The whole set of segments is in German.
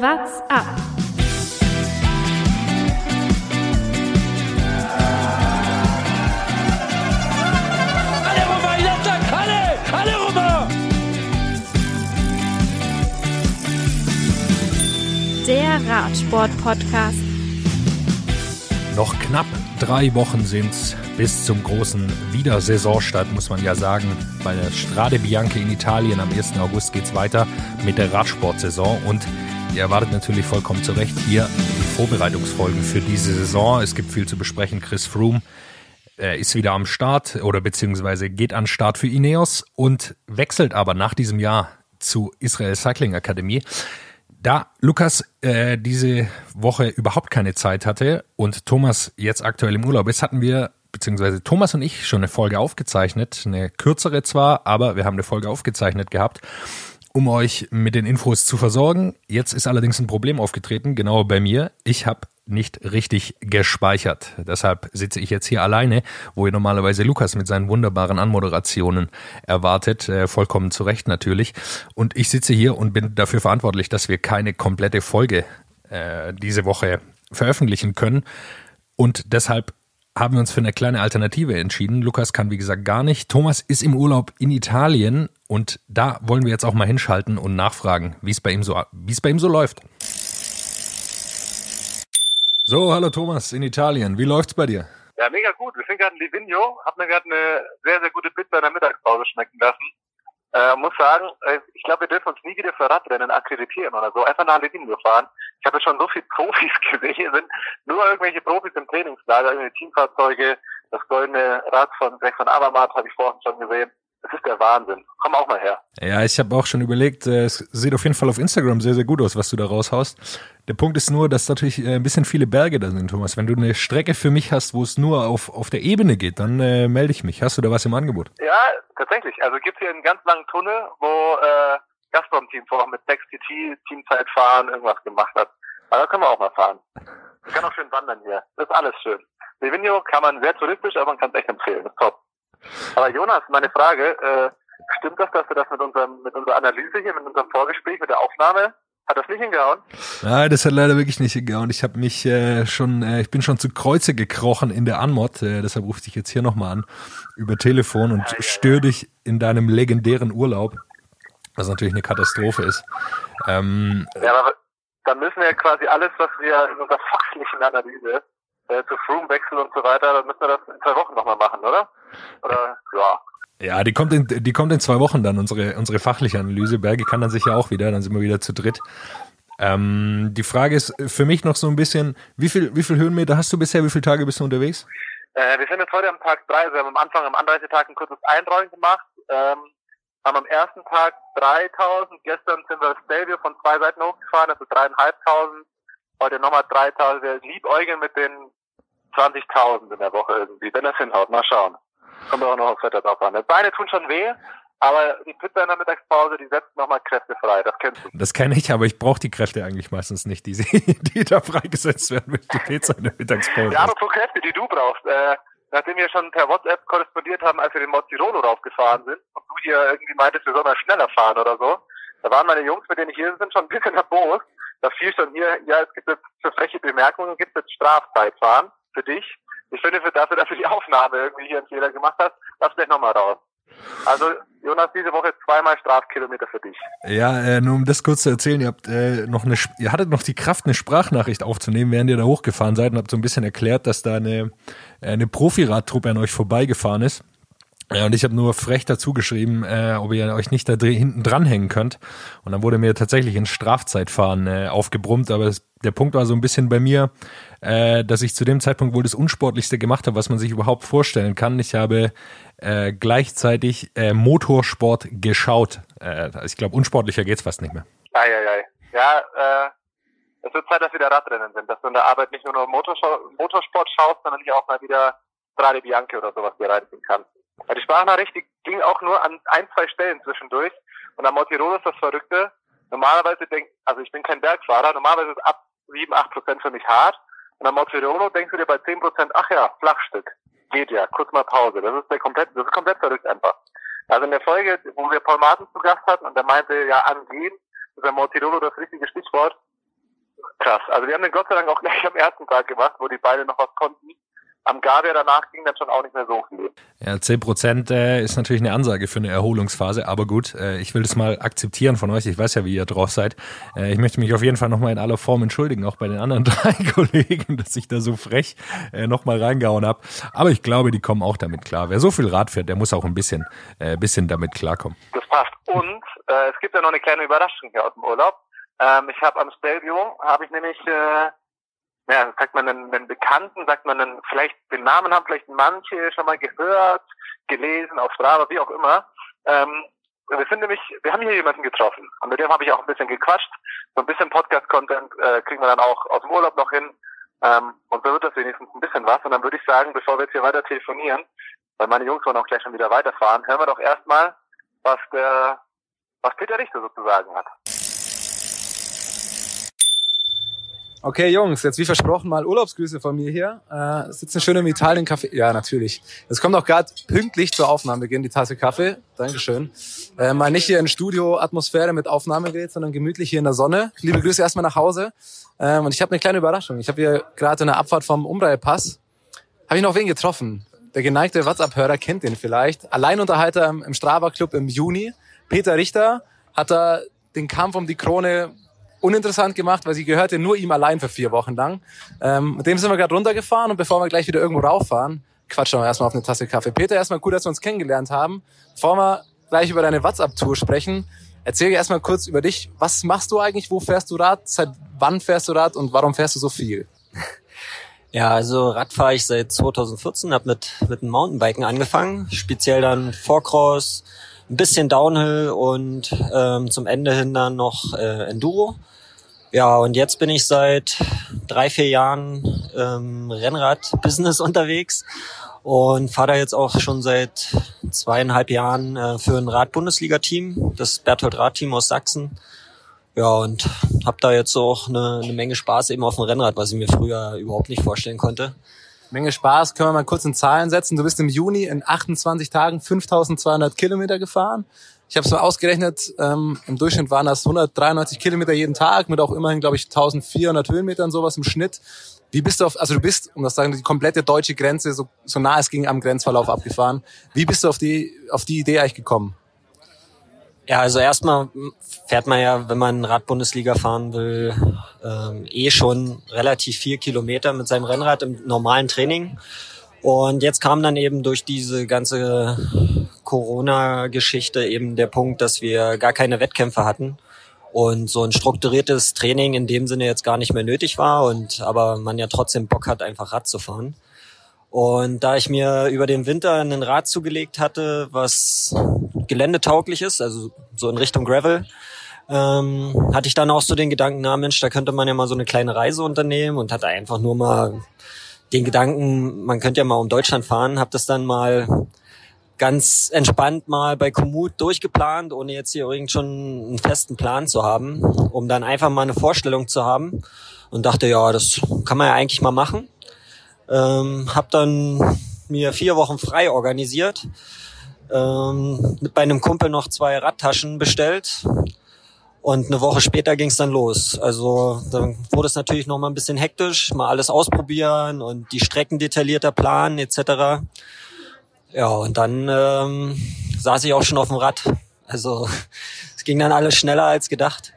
What's up? Alle rüber, Jatzak, alle! Alle rüber! Der Radsport-Podcast. Noch knapp drei Wochen sind's bis zum großen Wiedersaisonstart, muss man ja sagen. Bei der Strade Bianche in Italien am 1. August geht's weiter mit der Radsportsaison und ihr erwartet natürlich vollkommen zu Recht hier die Vorbereitungsfolgen für diese Saison. Es gibt viel zu besprechen. Chris Froome er ist wieder am Start oder beziehungsweise geht an Start für Ineos und wechselt aber nach diesem Jahr zu Israel Cycling Akademie. Da Lukas äh, diese Woche überhaupt keine Zeit hatte und Thomas jetzt aktuell im Urlaub ist, hatten wir, beziehungsweise Thomas und ich, schon eine Folge aufgezeichnet. Eine kürzere zwar, aber wir haben eine Folge aufgezeichnet gehabt, um euch mit den Infos zu versorgen. Jetzt ist allerdings ein Problem aufgetreten, genau bei mir. Ich habe nicht richtig gespeichert. Deshalb sitze ich jetzt hier alleine, wo ihr normalerweise Lukas mit seinen wunderbaren Anmoderationen erwartet, äh, vollkommen zu Recht natürlich. Und ich sitze hier und bin dafür verantwortlich, dass wir keine komplette Folge äh, diese Woche veröffentlichen können. Und deshalb haben wir uns für eine kleine Alternative entschieden. Lukas kann, wie gesagt, gar nicht. Thomas ist im Urlaub in Italien und da wollen wir jetzt auch mal hinschalten und nachfragen, wie es bei ihm so, wie es bei ihm so läuft. So, hallo Thomas in Italien. Wie läuft's bei dir? Ja, mega gut. Wir sind gerade in Livigno, hab mir gerade eine sehr, sehr gute Pizza in der Mittagspause schmecken lassen. Äh, muss sagen, äh, ich glaube, wir dürfen uns nie wieder für Radrennen akkreditieren oder so. Einfach nach Livigno fahren. Ich habe schon so viele Profis gesehen. Hier sind nur irgendwelche Profis im Trainingslager, irgendwelche Teamfahrzeuge. Das goldene Rad von Greg von Avermaet habe ich vorhin schon gesehen. Das ist der Wahnsinn. Komm auch mal her. Ja, ich habe auch schon überlegt, äh, es sieht auf jeden Fall auf Instagram sehr, sehr gut aus, was du da raushaust. Der Punkt ist nur, dass natürlich äh, ein bisschen viele Berge da sind, Thomas. Wenn du eine Strecke für mich hast, wo es nur auf, auf der Ebene geht, dann äh, melde ich mich. Hast du da was im Angebot? Ja, tatsächlich. Also gibt hier einen ganz langen Tunnel, wo äh, Gazprom-Team vorher mit 6TT Teamzeit fahren irgendwas gemacht hat. Aber da können wir auch mal fahren. Man kann auch schön wandern hier. Das ist alles schön. Livigno kann man sehr touristisch, aber man kann es echt empfehlen. Das ist top. Aber Jonas, meine Frage, äh, stimmt das, dass du das mit unserem, mit unserer Analyse hier, mit unserem Vorgespräch, mit der Aufnahme, hat das nicht hingehauen? Nein, das hat leider wirklich nicht hingehauen. Ich habe mich äh, schon, äh, ich bin schon zu Kreuze gekrochen in der Anmod, äh, deshalb rufe ich dich jetzt hier nochmal an über Telefon und Ja, ja, störe dich in deinem legendären Urlaub, was natürlich eine Katastrophe ist. Ähm, Ja, aber dann müssen wir quasi alles, was wir in unserer fachlichen Analyse äh, zu Froome-Wechsel und so weiter, dann müssen wir das in zwei Wochen nochmal machen, oder? Oder, ja. Ja, die kommt in, die kommt in zwei Wochen dann, unsere, unsere fachliche Analyse. Berge kann dann sicher auch wieder, dann sind wir wieder zu dritt. Ähm, die Frage ist für mich noch so ein bisschen, wie viel, wie viel Höhenmeter hast du bisher, wie viele Tage bist du unterwegs? Äh, wir sind jetzt heute am Tag drei, also wir haben am Anfang, am Anreisetag ein kurzes Einrollen gemacht, ähm, haben am ersten Tag 3000, gestern sind wir Stelvio von zwei Seiten hochgefahren, also dreieinhalbtausend, heute nochmal 3000, wir liebäugeln mit den 20.000 in der Woche irgendwie, wenn das hinhaut, mal schauen. Kommt auch noch aufs Wetter drauf an. Die Beine tun schon weh, aber die Pizza in der Mittagspause, die setzt nochmal Kräfte frei, das kennst du. Das kenne ich, aber ich brauche die Kräfte eigentlich meistens nicht, die, die da freigesetzt werden, wenn ich die Pizza in der Mittagspause. Ja, esse. apropos Kräfte, die du brauchst. Äh, nachdem wir schon per WhatsApp korrespondiert haben, als wir den Mod Tirolo raufgefahren sind und du hier irgendwie meintest, wir sollen mal schneller fahren oder so, da waren meine Jungs, mit denen ich hier sind, schon ein bisschen nervös. Da fiel schon hier, ja, es gibt jetzt für freche Bemerkungen, gibt jetzt Strafzeitfahren für dich. Ich finde, für dafür, dass du die Aufnahme irgendwie hier einen Fehler gemacht hast, lass gleich nochmal raus. Also, Jonas, diese Woche zweimal Strafkilometer für dich. Ja, äh, nur um das kurz zu erzählen, ihr habt äh, noch eine, ihr hattet noch die Kraft, eine Sprachnachricht aufzunehmen, während ihr da hochgefahren seid und habt so ein bisschen erklärt, dass da eine, äh, eine Profiradtruppe an euch vorbeigefahren ist. Ja, und ich habe nur frech dazu geschrieben, äh, ob ihr euch nicht da hinten dranhängen könnt. Und dann wurde mir tatsächlich ein Strafzeitfahren äh, aufgebrummt, aber es, der Punkt war so ein bisschen bei mir, äh, dass ich zu dem Zeitpunkt wohl das Unsportlichste gemacht habe, was man sich überhaupt vorstellen kann. Ich habe äh, gleichzeitig äh, Motorsport geschaut. Äh, ich glaube, unsportlicher geht's fast nicht mehr. Eieiei. Ja, äh, es wird Zeit, dass wieder Radrennen sind, dass du in der Arbeit nicht nur noch Motorsport schaust, sondern hier auch mal wieder Strade Bianche oder sowas dir reinziehen kannst. Weil die Sprachnachricht, die ging auch nur an ein, zwei Stellen zwischendurch. Und am Motirolo ist das Verrückte. Normalerweise denk, also ich bin kein Bergfahrer, normalerweise ist ab 7, 8 Prozent für mich hart. Und am Motirolo denkst du dir bei 10 Prozent, ach ja, Flachstück. Geht ja, kurz mal Pause. Das ist der komplett, das ist komplett verrückt einfach. Also in der Folge, wo wir Paul Martin zu Gast hatten und der meinte, ja, angehen, ist der Mortirolo das richtige Stichwort. krass. Also wir haben den Gott sei Dank auch gleich am ersten Tag gemacht, wo die beide noch was konnten. Am Gabia danach ging dann schon auch nicht mehr so viel. Ja, 10 Prozent äh, ist natürlich eine Ansage für eine Erholungsphase, aber gut, äh, ich will das mal akzeptieren von euch. Ich weiß ja, wie ihr drauf seid. Äh, ich möchte mich auf jeden Fall nochmal in aller Form entschuldigen, auch bei den anderen drei Kollegen, dass ich da so frech äh, nochmal reingehauen habe. Aber ich glaube, die kommen auch damit klar. Wer so viel Rad fährt, der muss auch ein bisschen, äh, bisschen damit klarkommen. Das passt. Und äh, es gibt ja noch eine kleine Überraschung hier aus dem Urlaub. Ähm, ich habe am Stelvio, habe ich nämlich, äh, ja, sagt man einen, einen Bekannten, sagt man einen, vielleicht den Namen haben vielleicht manche schon mal gehört, gelesen auf Strava, wie auch immer. Ähm, wir sind nämlich, wir haben hier jemanden getroffen und mit dem habe ich auch ein bisschen gequatscht. So ein bisschen Podcast-Content äh, kriegen wir dann auch aus dem Urlaub noch hin. Ähm, und so wird das wenigstens ein bisschen was. Und dann würde ich sagen, bevor wir jetzt hier weiter telefonieren, weil meine Jungs wollen auch gleich schon wieder weiterfahren, hören wir doch erstmal, was der, was Peter Richter sozusagen hat. Okay, Jungs, jetzt wie versprochen mal Urlaubsgrüße von mir hier. Äh, sitzen schön im Italien-Café. Ja, natürlich. Es kommt auch gerade pünktlich zur Aufnahmebeginn die Tasse Kaffee. Dankeschön. Äh, mal nicht hier in Studio-Atmosphäre mit Aufnahmegerät, sondern gemütlich hier in der Sonne. Liebe Grüße erstmal nach Hause. Ähm, und ich habe eine kleine Überraschung. Ich habe hier gerade in der Abfahrt vom Umreihepass, habe ich noch wen getroffen. Der geneigte WhatsApp-Hörer kennt den vielleicht. Alleinunterhalter im Strava-Club im Juni. Peter Richter hat da den Kampf um die Krone uninteressant gemacht, weil sie gehörte nur ihm allein für vier Wochen lang. Ähm, mit dem sind wir gerade runtergefahren und bevor wir gleich wieder irgendwo rauffahren, quatschen wir erstmal auf eine Tasse Kaffee. Peter, erstmal gut, dass wir uns kennengelernt haben. Bevor wir gleich über deine WhatsApp-Tour sprechen, erzähl erstmal kurz über dich. Was machst du eigentlich? Wo fährst du Rad? Seit wann fährst du Rad und warum fährst du so viel? Ja, also Rad fahre ich seit 2014, habe mit mit dem Mountainbiken angefangen, speziell dann Vorcross, ein bisschen Downhill und ähm, zum Ende hin dann noch äh, Enduro. Ja, und jetzt bin ich seit drei, vier Jahren ähm, Rennrad-Business unterwegs und fahre da jetzt auch schon seit zweieinhalb Jahren äh, für ein Rad-Bundesliga-Team, das Berthold Rad-Team aus Sachsen. Ja, und habe da jetzt auch eine, eine Menge Spaß eben auf dem Rennrad, was ich mir früher überhaupt nicht vorstellen konnte. Menge Spaß, können wir mal kurz in Zahlen setzen. Du bist im Juni in 28 Tagen 5200 Kilometer gefahren. Ich habe es mal ausgerechnet, ähm, im Durchschnitt waren das 193 Kilometer jeden Tag mit auch immerhin, glaube ich, 1400 Höhenmetern sowas im Schnitt. Wie bist du auf, also du bist, um das zu sagen, die komplette deutsche Grenze, so, so nah es ging am Grenzverlauf abgefahren. Wie bist du auf die, auf die Idee eigentlich gekommen? Ja, also erstmal fährt man ja, wenn man Radbundesliga fahren will, ähm, eh schon relativ viel Kilometer mit seinem Rennrad im normalen Training. Und jetzt kam dann eben durch diese ganze Corona-Geschichte eben der Punkt, dass wir gar keine Wettkämpfe hatten und so ein strukturiertes Training in dem Sinne jetzt gar nicht mehr nötig war und aber man ja trotzdem Bock hat, einfach Rad zu fahren. Und da ich mir über den Winter ein Rad zugelegt hatte, was geländetauglich ist, also so in Richtung Gravel, ähm, hatte ich dann auch so den Gedanken, na Mensch, da könnte man ja mal so eine kleine Reise unternehmen und hatte einfach nur mal den Gedanken, man könnte ja mal um Deutschland fahren, habe das dann mal ganz entspannt mal bei Komoot durchgeplant, ohne jetzt hier irgend schon einen festen Plan zu haben, um dann einfach mal eine Vorstellung zu haben und dachte, ja, das kann man ja eigentlich mal machen. Ähm, hab dann mir vier Wochen frei organisiert, ähm, mit bei einem Kumpel noch zwei Radtaschen bestellt und eine Woche später ging es dann los. Also dann wurde es natürlich noch mal ein bisschen hektisch, mal alles ausprobieren und die Strecken detaillierter planen etc. Ja, und dann ähm, saß ich auch schon auf dem Rad. Also es ging dann alles schneller als gedacht.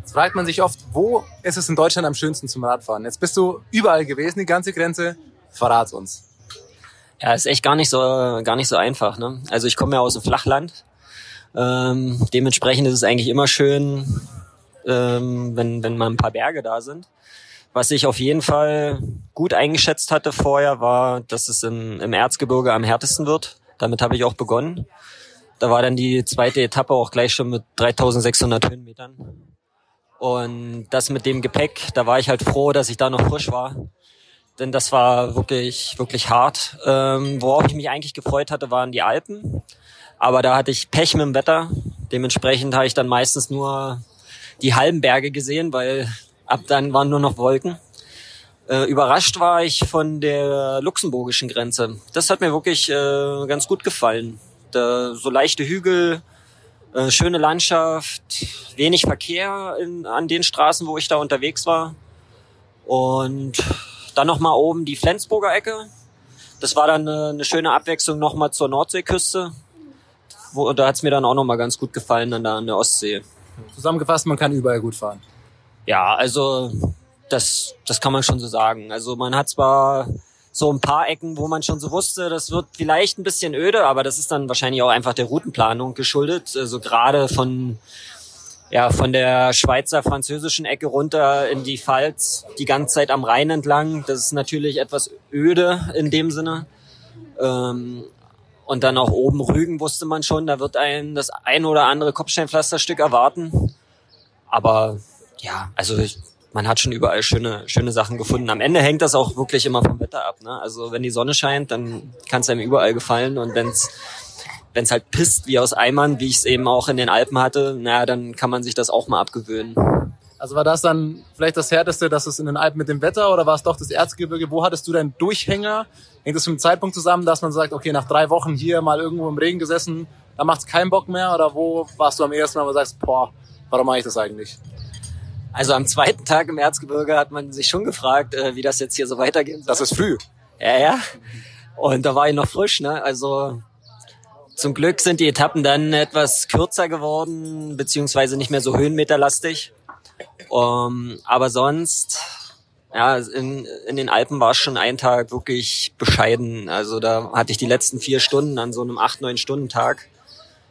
Jetzt fragt man sich oft, wo ist es in Deutschland am schönsten zum Radfahren? Jetzt bist du überall gewesen, die ganze Grenze. Verrat's uns. Ja, ist echt gar nicht so gar nicht so einfach. Ne? Also ich komme ja aus dem Flachland. Ähm, dementsprechend ist es eigentlich immer schön, ähm, wenn wenn mal ein paar Berge da sind. Was ich auf jeden Fall gut eingeschätzt hatte vorher, war, dass es im, im Erzgebirge am härtesten wird. Damit habe ich auch begonnen. Da war dann die zweite Etappe auch gleich schon mit 3600 Höhenmetern. Und das mit dem Gepäck, da war ich halt froh, dass ich da noch frisch war denn das war wirklich, wirklich hart. Ähm, worauf ich mich eigentlich gefreut hatte, waren die Alpen. Aber da hatte ich Pech mit dem Wetter. Dementsprechend habe ich dann meistens nur die halben Berge gesehen, weil ab dann waren nur noch Wolken. Äh, überrascht war ich von der luxemburgischen Grenze. Das hat mir wirklich äh, ganz gut gefallen. Da, so leichte Hügel, äh, schöne Landschaft, wenig Verkehr in, an den Straßen, wo ich da unterwegs war. Und dann nochmal oben die Flensburger Ecke. Das war dann eine, eine schöne Abwechslung nochmal zur Nordseeküste. Wo, da hat's mir dann auch nochmal ganz gut gefallen dann da an der Ostsee. Zusammengefasst, man kann überall gut fahren. Ja, also das, das kann man schon so sagen. Also man hat zwar so ein paar Ecken, wo man schon so wusste, das wird vielleicht ein bisschen öde, aber das ist dann wahrscheinlich auch einfach der Routenplanung geschuldet. Also gerade von ja, von der Schweizer französischen Ecke runter in die Pfalz, die ganze Zeit am Rhein entlang. Das ist natürlich etwas öde in dem Sinne. Ähm, und dann auch oben Rügen wusste man schon, da wird ein das ein oder andere Kopfsteinpflasterstück erwarten. Aber ja, also ich, man hat schon überall schöne, schöne Sachen gefunden. Am Ende hängt das auch wirklich immer vom Wetter ab. Ne? Also wenn die Sonne scheint, dann kann es einem überall gefallen. Und wenn es wenn es halt pisst wie aus Eimern, wie ich es eben auch in den Alpen hatte, naja, dann kann man sich das auch mal abgewöhnen. Also war das dann vielleicht das Härteste, dass es in den Alpen mit dem Wetter oder war es doch das Erzgebirge? Wo hattest du deinen Durchhänger? Hängt das mit dem Zeitpunkt zusammen, dass man sagt, okay, nach drei Wochen hier mal irgendwo im Regen gesessen, da macht es keinen Bock mehr? Oder wo warst du am ersten Mal, wo du sagst, boah, warum mache ich das eigentlich? Also am zweiten Tag im Erzgebirge hat man sich schon gefragt, äh, wie das jetzt hier so weitergehen soll. Das ist früh. Ja, ja. Und da war ich noch frisch, ne? Also zum Glück sind die Etappen dann etwas kürzer geworden, beziehungsweise nicht mehr so höhenmeterlastig. Um, aber sonst, ja, in, in den Alpen war es schon ein Tag wirklich bescheiden. Also da hatte ich die letzten vier Stunden an so einem acht, neun Stunden Tag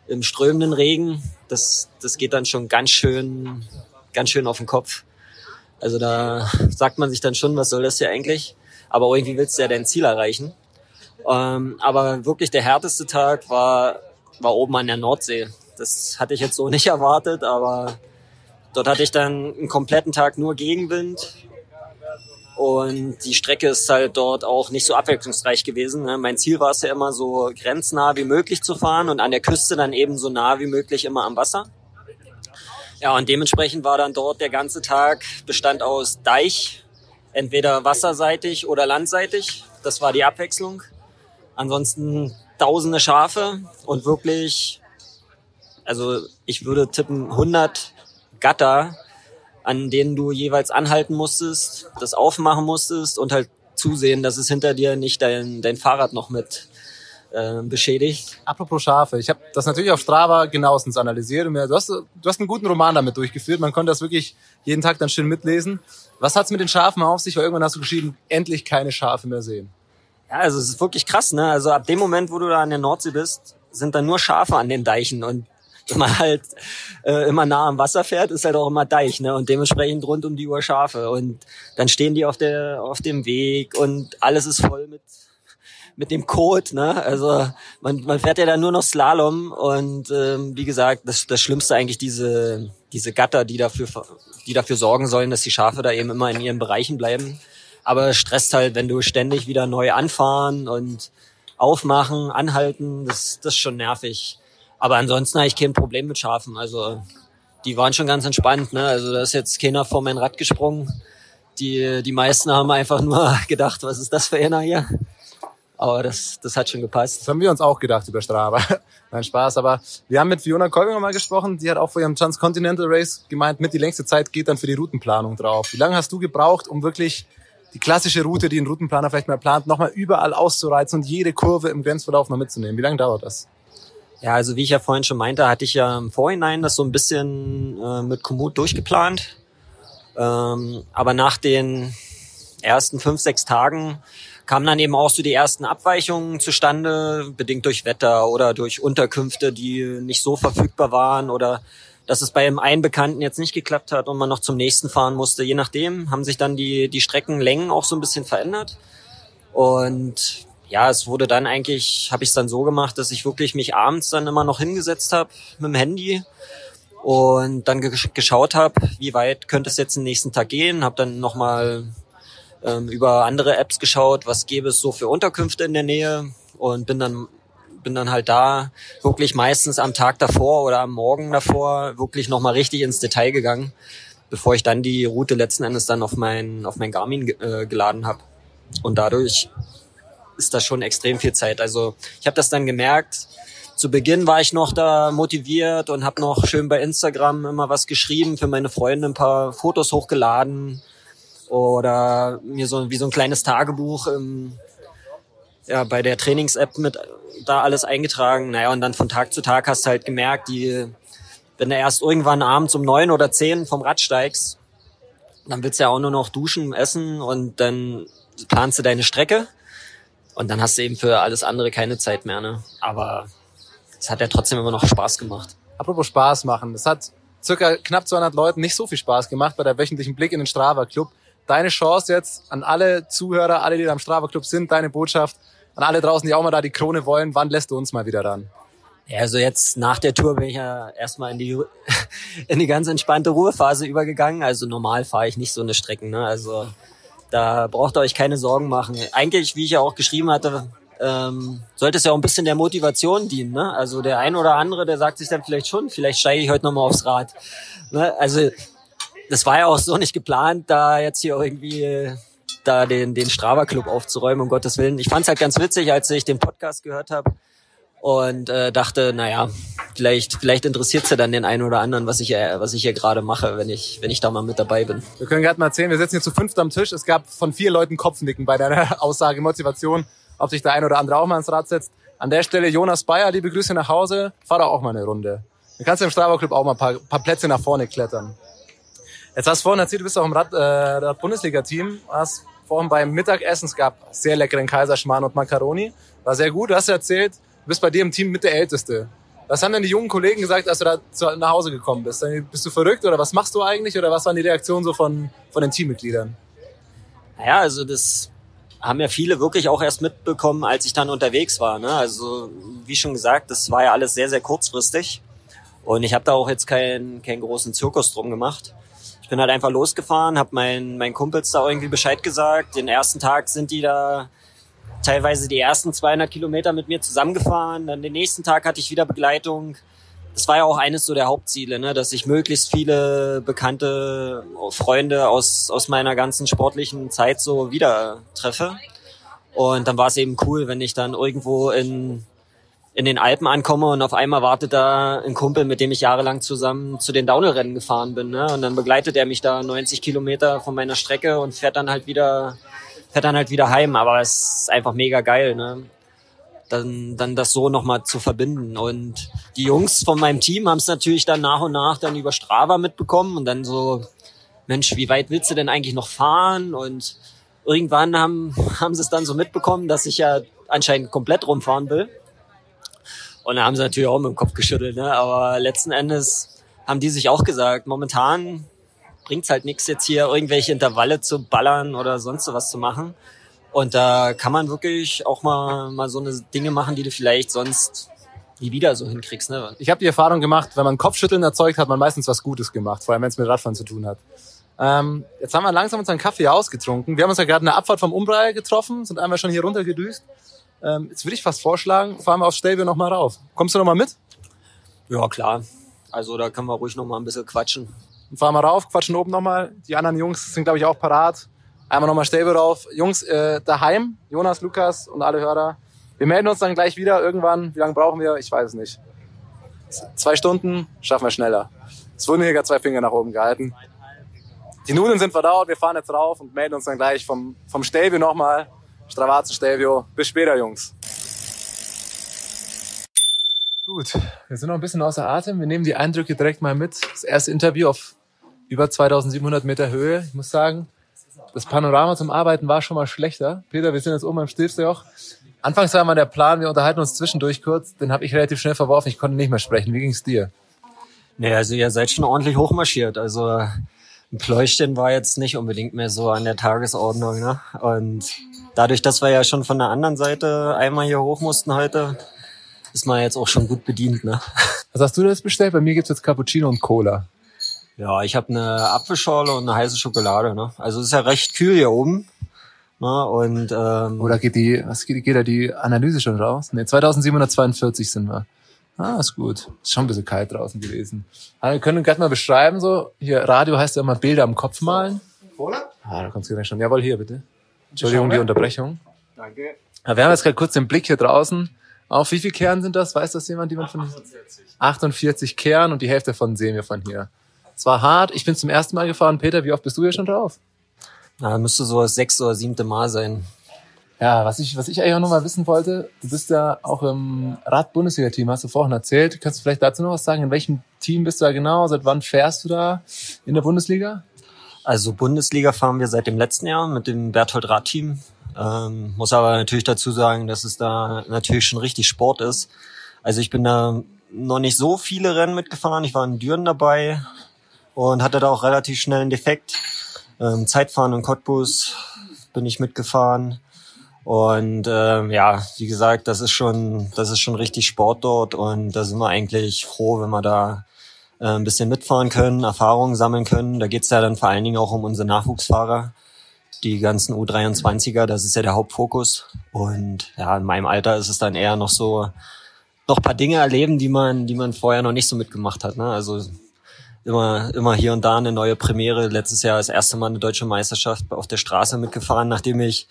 im strömenden Regen. Das, das geht dann schon ganz schön, ganz schön auf den Kopf. Also da sagt man sich dann schon, was soll das hier eigentlich? Aber irgendwie willst du ja dein Ziel erreichen. Ähm, aber wirklich der härteste Tag war, war oben an der Nordsee. Das hatte ich jetzt so nicht erwartet, aber dort hatte ich dann einen kompletten Tag nur Gegenwind. Und die Strecke ist halt dort auch nicht so abwechslungsreich gewesen. Ne? Mein Ziel war es ja immer so grenznah wie möglich zu fahren und an der Küste dann eben so nah wie möglich immer am Wasser. Ja, und dementsprechend war dann dort der ganze Tag bestand aus Deich, entweder wasserseitig oder landseitig. Das war die Abwechslung. Ansonsten tausende Schafe und wirklich, also ich würde tippen 100 Gatter, an denen du jeweils anhalten musstest, das aufmachen musstest und halt zusehen, dass es hinter dir nicht dein, dein Fahrrad noch mit äh, beschädigt. Apropos Schafe, ich habe das natürlich auf Strava genauestens analysiert und mir, du, hast, du hast einen guten Roman damit durchgeführt. Man konnte das wirklich jeden Tag dann schön mitlesen. Was hat's mit den Schafen auf sich? Weil irgendwann hast du geschrieben, endlich keine Schafe mehr sehen. Ja, also es ist wirklich krass, ne? Also ab dem Moment, wo du da an der Nordsee bist, sind da nur Schafe an den Deichen und wenn man halt äh, immer nah am Wasser fährt, ist halt auch immer Deich, ne? Und dementsprechend rund um die Uhr Schafe. Und dann stehen die auf der auf dem Weg und alles ist voll mit mit dem Code, ne? Also man, man fährt ja dann nur noch Slalom und ähm, wie gesagt, das, das Schlimmste eigentlich diese diese Gatter, die dafür die dafür sorgen sollen, dass die Schafe da eben immer in ihren Bereichen bleiben. Aber es stresst halt, wenn du ständig wieder neu anfahren und aufmachen, anhalten, das, das ist schon nervig. Aber ansonsten habe ich kein Problem mit Schafen. Also die waren schon ganz entspannt. Ne? Also da ist jetzt keiner vor mein Rad gesprungen. Die, die meisten haben einfach nur gedacht, was ist das für einer hier? Aber das, das hat schon gepasst. Das haben wir uns auch gedacht über Strava. Nein, Spaß. Aber wir haben mit Fiona Kolbinger mal gesprochen. Die hat auch vor ihrem Transcontinental Race gemeint, mit die längste Zeit geht dann für die Routenplanung drauf. Wie lange hast du gebraucht, um wirklich die klassische Route, die ein Routenplaner vielleicht mal plant, nochmal überall auszureizen und jede Kurve im Grenzverlauf noch mitzunehmen. Wie lange dauert das? Ja, also wie ich ja vorhin schon meinte, hatte ich ja im Vorhinein das so ein bisschen äh, mit Komoot durchgeplant. Ähm, aber nach den ersten fünf, sechs Tagen kamen dann eben auch so die ersten Abweichungen zustande, bedingt durch Wetter oder durch Unterkünfte, die nicht so verfügbar waren oder dass es bei dem einen Bekannten jetzt nicht geklappt hat und man noch zum nächsten fahren musste. Je nachdem haben sich dann die, die Streckenlängen auch so ein bisschen verändert. Und ja, es wurde dann eigentlich, habe ich es dann so gemacht, dass ich wirklich mich abends dann immer noch hingesetzt habe mit dem Handy und dann ge geschaut habe, wie weit könnte es jetzt den nächsten Tag gehen. Habe dann nochmal ähm, über andere Apps geschaut, was gäbe es so für Unterkünfte in der Nähe und bin dann bin dann halt da wirklich meistens am Tag davor oder am Morgen davor wirklich nochmal richtig ins Detail gegangen, bevor ich dann die Route letzten Endes dann auf mein, auf mein Garmin äh, geladen habe. Und dadurch ist das schon extrem viel Zeit. Also ich habe das dann gemerkt. Zu Beginn war ich noch da motiviert und habe noch schön bei Instagram immer was geschrieben, für meine Freunde ein paar Fotos hochgeladen oder mir so wie so ein kleines Tagebuch im, ja, bei der Trainings-App mit da alles eingetragen. Naja, und dann von Tag zu Tag hast du halt gemerkt, die, wenn du erst irgendwann abends um neun oder zehn vom Rad steigst, dann willst du ja auch nur noch duschen, essen und dann planst du deine Strecke und dann hast du eben für alles andere keine Zeit mehr. Ne? Aber es hat ja trotzdem immer noch Spaß gemacht. Apropos Spaß machen. Es hat circa knapp 200 Leuten nicht so viel Spaß gemacht bei der wöchentlichen Blick in den Strava Club. Deine Chance jetzt an alle Zuhörer, alle, die da im Strava Club sind, deine Botschaft an alle draußen, die auch mal da die Krone wollen. Wann lässt du uns mal wieder ran? Ja, also jetzt nach der Tour bin ich ja erstmal in die in die ganz entspannte Ruhephase übergegangen. Also normal fahre ich nicht so eine Strecken. Ne? Also da braucht ihr euch keine Sorgen machen. Eigentlich, wie ich ja auch geschrieben hatte, ähm, sollte es ja auch ein bisschen der Motivation dienen. Ne? Also der ein oder andere, der sagt sich dann vielleicht schon, vielleicht steige ich heute nochmal aufs Rad. Ne? Also das war ja auch so nicht geplant, da jetzt hier irgendwie da den, den Strava Club aufzuräumen, um Gottes Willen. Ich fand es halt ganz witzig, als ich den Podcast gehört habe und äh, dachte, naja, vielleicht, vielleicht interessiert ja dann den einen oder anderen, was ich, äh, was ich hier gerade mache, wenn ich, wenn ich da mal mit dabei bin. Wir können gerade mal erzählen, wir sitzen hier zu fünft am Tisch. Es gab von vier Leuten Kopfnicken bei deiner Aussage Motivation, ob sich der ein oder andere auch mal ins Rad setzt. An der Stelle Jonas Bayer, liebe Grüße nach Hause, fahr doch auch mal eine Runde. Dann kannst du im Strava Club auch mal ein paar, paar Plätze nach vorne klettern. Jetzt hast du vorhin erzählt, du bist auch im Rad, äh, Rad Bundesliga-Team, hast vorhin beim Mittagessen, es gab sehr leckeren Kaiserschmarrn und Macaroni, war sehr gut, du hast erzählt, Du bist bei dir im Team mit der Älteste. Was haben denn die jungen Kollegen gesagt, als du da zu, nach Hause gekommen bist? Bist du verrückt oder was machst du eigentlich? Oder was waren die Reaktionen so von, von den Teammitgliedern? Naja, also das haben ja viele wirklich auch erst mitbekommen, als ich dann unterwegs war. Ne? Also wie schon gesagt, das war ja alles sehr, sehr kurzfristig. Und ich habe da auch jetzt keinen keinen großen Zirkus drum gemacht. Ich bin halt einfach losgefahren, habe meinen mein Kumpels da irgendwie Bescheid gesagt. Den ersten Tag sind die da teilweise die ersten 200 Kilometer mit mir zusammengefahren. Dann den nächsten Tag hatte ich wieder Begleitung. Das war ja auch eines so der Hauptziele, ne? dass ich möglichst viele bekannte Freunde aus, aus meiner ganzen sportlichen Zeit so wieder treffe. Und dann war es eben cool, wenn ich dann irgendwo in, in den Alpen ankomme und auf einmal wartet da ein Kumpel, mit dem ich jahrelang zusammen zu den Downhill-Rennen gefahren bin. Ne? Und dann begleitet er mich da 90 Kilometer von meiner Strecke und fährt dann halt wieder fährt dann halt wieder heim, aber es ist einfach mega geil, ne? Dann, dann das so nochmal zu verbinden. Und die Jungs von meinem Team haben es natürlich dann nach und nach dann über Strava mitbekommen und dann so, Mensch, wie weit willst du denn eigentlich noch fahren? Und irgendwann haben, haben sie es dann so mitbekommen, dass ich ja anscheinend komplett rumfahren will. Und da haben sie natürlich auch mit dem Kopf geschüttelt, ne? Aber letzten Endes haben die sich auch gesagt, momentan bringt's halt nichts, jetzt hier irgendwelche Intervalle zu ballern oder sonst was zu machen. Und da kann man wirklich auch mal, mal so eine Dinge machen, die du vielleicht sonst nie wieder so hinkriegst. Ne? Ich habe die Erfahrung gemacht, wenn man Kopfschütteln erzeugt, hat man meistens was Gutes gemacht, vor allem wenn es mit Radfahren zu tun hat. Ähm, jetzt haben wir langsam unseren Kaffee ausgetrunken. Wir haben uns ja gerade eine Abfahrt vom Umbreier getroffen, sind einmal schon hier runtergedüst. Ähm, jetzt würde ich fast vorschlagen, fahren wir aufs Stelvio noch mal rauf. Kommst du noch mal mit? Ja, klar. Also da können wir ruhig noch mal ein bisschen quatschen. Dann fahren wir rauf, quatschen oben nochmal. Die anderen Jungs sind, glaube ich, auch parat. Einmal nochmal Stäbe rauf. Jungs, äh, daheim, Jonas, Lukas und alle Hörer. Wir melden uns dann gleich wieder irgendwann. Wie lange brauchen wir? Ich weiß es nicht. Zwei Stunden schaffen wir schneller. Es wurden hier gerade zwei Finger nach oben gehalten. Die Nudeln sind verdaut, wir fahren jetzt rauf und melden uns dann gleich vom, vom Stelvio nochmal. Stravazen Stelvio. Bis später, Jungs. Gut, wir sind noch ein bisschen außer Atem. Wir nehmen die Eindrücke direkt mal mit. Das erste Interview auf über 2700 Meter Höhe. Ich muss sagen, das Panorama zum Arbeiten war schon mal schlechter. Peter, wir sind jetzt oben am Stilfseejoch. Anfangs war mal der Plan, wir unterhalten uns zwischendurch kurz. Den habe ich relativ schnell verworfen. Ich konnte nicht mehr sprechen. Wie ging's dir? Naja, also ihr seid schon ordentlich hochmarschiert. Also ein Pläuschen war jetzt nicht unbedingt mehr so an der Tagesordnung. Ne? Und dadurch, dass wir ja schon von der anderen Seite einmal hier hoch mussten heute, ist man jetzt auch schon gut bedient. Ne? Was hast du das bestellt? Bei mir gibt's jetzt Cappuccino und Cola. Ja, ich habe eine Apfelschorle und eine heiße Schokolade. Ne? Also es ist ja recht kühl hier oben. Ne? Und ähm, Oder geht die, was geht, geht da die Analyse schon raus? Ne, 2742 sind wir. Ah, ist gut. Ist schon ein bisschen kalt draußen gewesen. Aber wir können gerade mal beschreiben, so, hier, Radio heißt ja immer Bilder am Kopf malen. Cola? Ah, da kommst du gleich schon. Jawohl, hier bitte. Entschuldigung, die Unterbrechung. Danke. Ja, wir haben jetzt gerade kurz den Blick hier draußen. Auf wie viel Kern sind das? Weiß das jemand? Jemand von 48. 48 Kern und die Hälfte von sehen wir von hier. Es war hart. Ich bin zum ersten Mal gefahren. Peter, wie oft bist du hier schon drauf? Ja, müsste so das sechste oder siebte Mal sein. Ja, was ich, was ich eigentlich auch noch mal wissen wollte, du bist ja auch im Rad-Bundesliga-Team, hast du vorhin erzählt. Kannst du vielleicht dazu noch was sagen? In welchem Team bist du da genau? Seit wann fährst du da in der Bundesliga? Also Bundesliga fahren wir seit dem letzten Jahr mit dem Berthold Rad-Team. Ähm, muss aber natürlich dazu sagen, dass es da natürlich schon richtig Sport ist. Also ich bin da noch nicht so viele Rennen mitgefahren. Ich war in Düren dabei und hatte da auch relativ schnell einen Defekt. Ähm, Zeitfahren in Cottbus bin ich mitgefahren. Und ähm, ja, wie gesagt, das ist schon, das ist schon richtig Sport dort und da sind wir eigentlich froh, wenn wir da äh, ein bisschen mitfahren können, Erfahrungen sammeln können. Da geht's ja dann vor allen Dingen auch um unsere Nachwuchsfahrer, die ganzen U23er, das ist ja der Hauptfokus. Und ja, in meinem Alter ist es dann eher noch so, noch paar Dinge erleben, die man, die man vorher noch nicht so mitgemacht hat. Ne? Also immer, immer hier und da eine neue Premiere. Letztes Jahr das erste Mal eine deutsche Meisterschaft auf der Straße mitgefahren, nachdem ich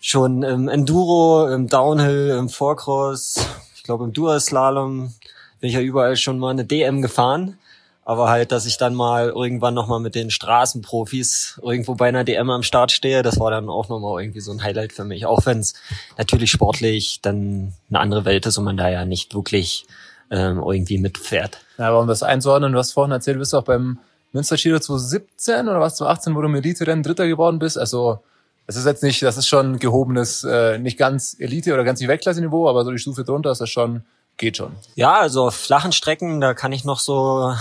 schon im Enduro, im Downhill, im Vorcross, ich glaube im Dual-Slalom, bin ich ja überall schon mal eine DM gefahren. Aber halt, dass ich dann mal irgendwann nochmal mit den Straßenprofis irgendwo bei einer DM am Start stehe, das war dann auch nochmal irgendwie so ein Highlight für mich. Auch wenn es natürlich sportlich dann eine andere Welt ist und man da ja nicht wirklich ähm, irgendwie mitfährt. Ja, aber um das einzuordnen, du hast vorhin erzählt, du bist auch beim Münster Giro 2017 oder was 2018, wo du im Elite-Rennen Dritter geworden bist. Also das ist jetzt nicht, das ist schon gehobenes, äh, nicht ganz Elite oder ganz nicht Weltklasse-Niveau, aber so die Stufe drunter ist das schon, geht schon. Ja, also auf flachen Strecken, da kann ich noch so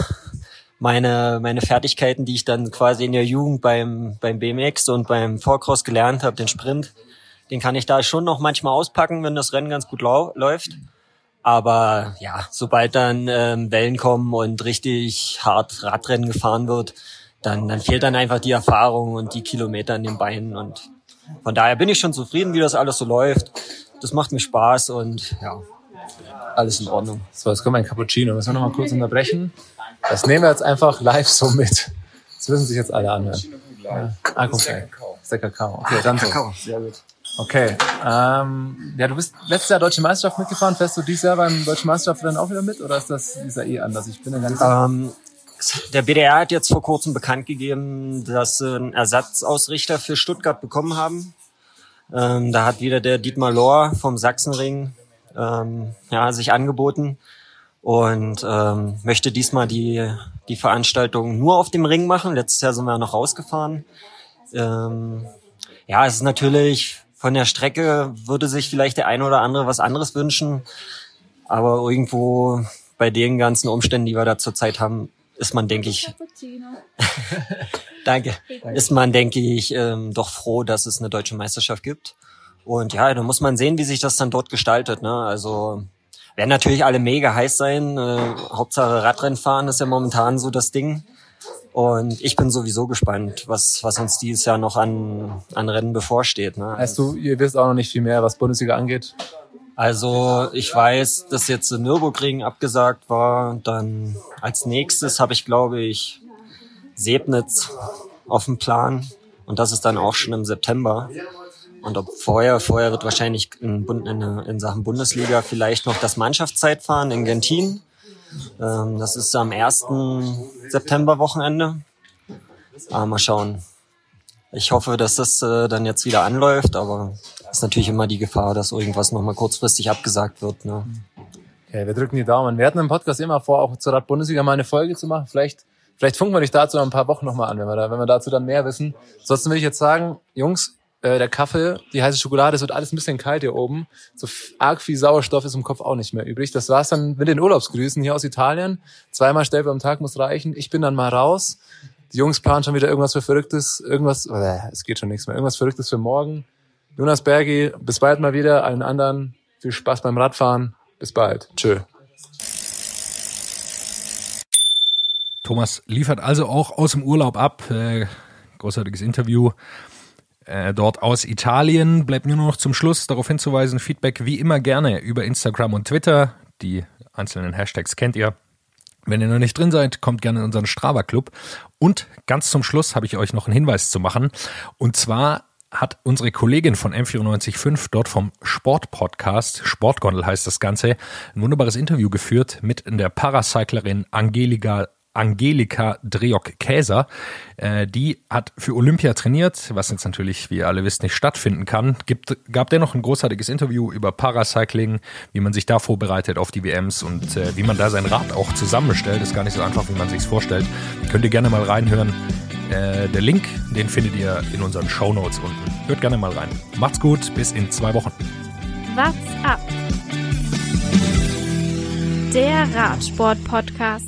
meine, meine Fertigkeiten, die ich dann quasi in der Jugend beim, beim BMX und beim Vorcross gelernt habe, den Sprint, den kann ich da schon noch manchmal auspacken, wenn das Rennen ganz gut läuft. Aber ja, sobald dann ähm, Wellen kommen und richtig hart Radrennen gefahren wird, dann, dann fehlt dann einfach die Erfahrung und die Kilometer in den Beinen und von daher bin ich schon zufrieden, wie das alles so läuft. Das macht mir Spaß und ja, alles in Ordnung. So, jetzt kommt ein Cappuccino. Müssen wir noch mal kurz unterbrechen. Das nehmen wir jetzt einfach live so mit. Das müssen sich jetzt alle anhören. Ja. Ah, guck mal. Das ist der Kakao. Okay, dann so. sehr gut. Okay. Ähm, ja, du bist letztes Jahr Deutsche Meisterschaft mitgefahren. Fährst du dieses Jahr beim Deutschen Meisterschaft dann auch wieder mit? Oder ist das dieser eh anders? Ich bin ja gar nicht ähm, der BDR hat jetzt vor kurzem bekannt gegeben, dass sie einen Ersatzausrichter für Stuttgart bekommen haben. Ähm, da hat wieder der Dietmar Lohr vom Sachsenring ähm, ja, sich angeboten und ähm, möchte diesmal die, die Veranstaltung nur auf dem Ring machen. Letztes Jahr sind wir noch rausgefahren. Ähm, ja, es ist natürlich von der Strecke würde sich vielleicht der eine oder andere was anderes wünschen, aber irgendwo bei den ganzen Umständen, die wir da zurzeit haben, ist man, denke ich, danke, ist man, denke ich, ähm, doch froh, dass es eine deutsche Meisterschaft gibt. Und ja, da muss man sehen, wie sich das dann dort gestaltet. Ne? Also werden natürlich alle mega heiß sein. Äh, Hauptsache Radrennen fahren ist ja momentan so das Ding. Und ich bin sowieso gespannt, was, was uns dieses Jahr noch an, an Rennen bevorsteht. Ne? Heißt du, ihr wisst auch noch nicht viel mehr, was Bundesliga angeht? Also ich weiß, dass jetzt in Nürburgring abgesagt war. Dann als nächstes habe ich, glaube ich, Sebnitz auf dem Plan. Und das ist dann auch schon im September. Und ob vorher, vorher wird wahrscheinlich in, in, in Sachen Bundesliga vielleicht noch das Mannschaftszeitfahren in Gentin. Ähm, das ist am 1. September-Wochenende. Aber mal schauen. Ich hoffe, dass das äh, dann jetzt wieder anläuft, aber ist natürlich immer die Gefahr, dass irgendwas nochmal kurzfristig abgesagt wird. Ne? Okay, wir drücken die Daumen. Wir hatten im Podcast immer vor, auch zur Rad-Bundesliga mal eine Folge zu machen. Vielleicht, vielleicht funken wir dich dazu in ein paar Wochen nochmal an, wenn wir, da, wenn wir dazu dann mehr wissen. Ansonsten will ich jetzt sagen, Jungs, äh, der Kaffee, die heiße Schokolade, es wird alles ein bisschen kalt hier oben. So arg viel Sauerstoff ist im Kopf auch nicht mehr übrig. Das war's dann mit den Urlaubsgrüßen hier aus Italien. Zweimal Stellbe am Tag muss reichen. Ich bin dann mal raus. Die Jungs planen schon wieder irgendwas für Verrücktes, irgendwas, äh, es geht schon nichts mehr, irgendwas Verrücktes für morgen. Jonas Bergi, bis bald mal wieder. Allen anderen viel Spaß beim Radfahren. Bis bald. Tschö. Thomas liefert also auch aus dem Urlaub ab. Äh, großartiges Interview. Äh, dort aus Italien. Bleibt mir nur noch zum Schluss darauf hinzuweisen, Feedback wie immer gerne über Instagram und Twitter. Die einzelnen Hashtags kennt ihr. Wenn ihr noch nicht drin seid, kommt gerne in unseren Strava Club. Und ganz zum Schluss habe ich euch noch einen Hinweis zu machen. Und zwar hat unsere Kollegin von M945 dort vom Sportpodcast, Sportgondel heißt das Ganze, ein wunderbares Interview geführt mit der Paracyclerin Angelika Angelika Dreok-Käser. Äh, die hat für Olympia trainiert, was jetzt natürlich, wie ihr alle wisst, nicht stattfinden kann. Gibt, gab dennoch ein großartiges Interview über Paracycling, wie man sich da vorbereitet auf die WMs und äh, wie man da sein Rad auch zusammenstellt. Ist gar nicht so einfach, wie man sich vorstellt. Könnt ihr gerne mal reinhören. Äh, der Link, den findet ihr in unseren Show Notes unten. Hört gerne mal rein. Macht's gut, bis in zwei Wochen. What's up? Der Radsport-Podcast.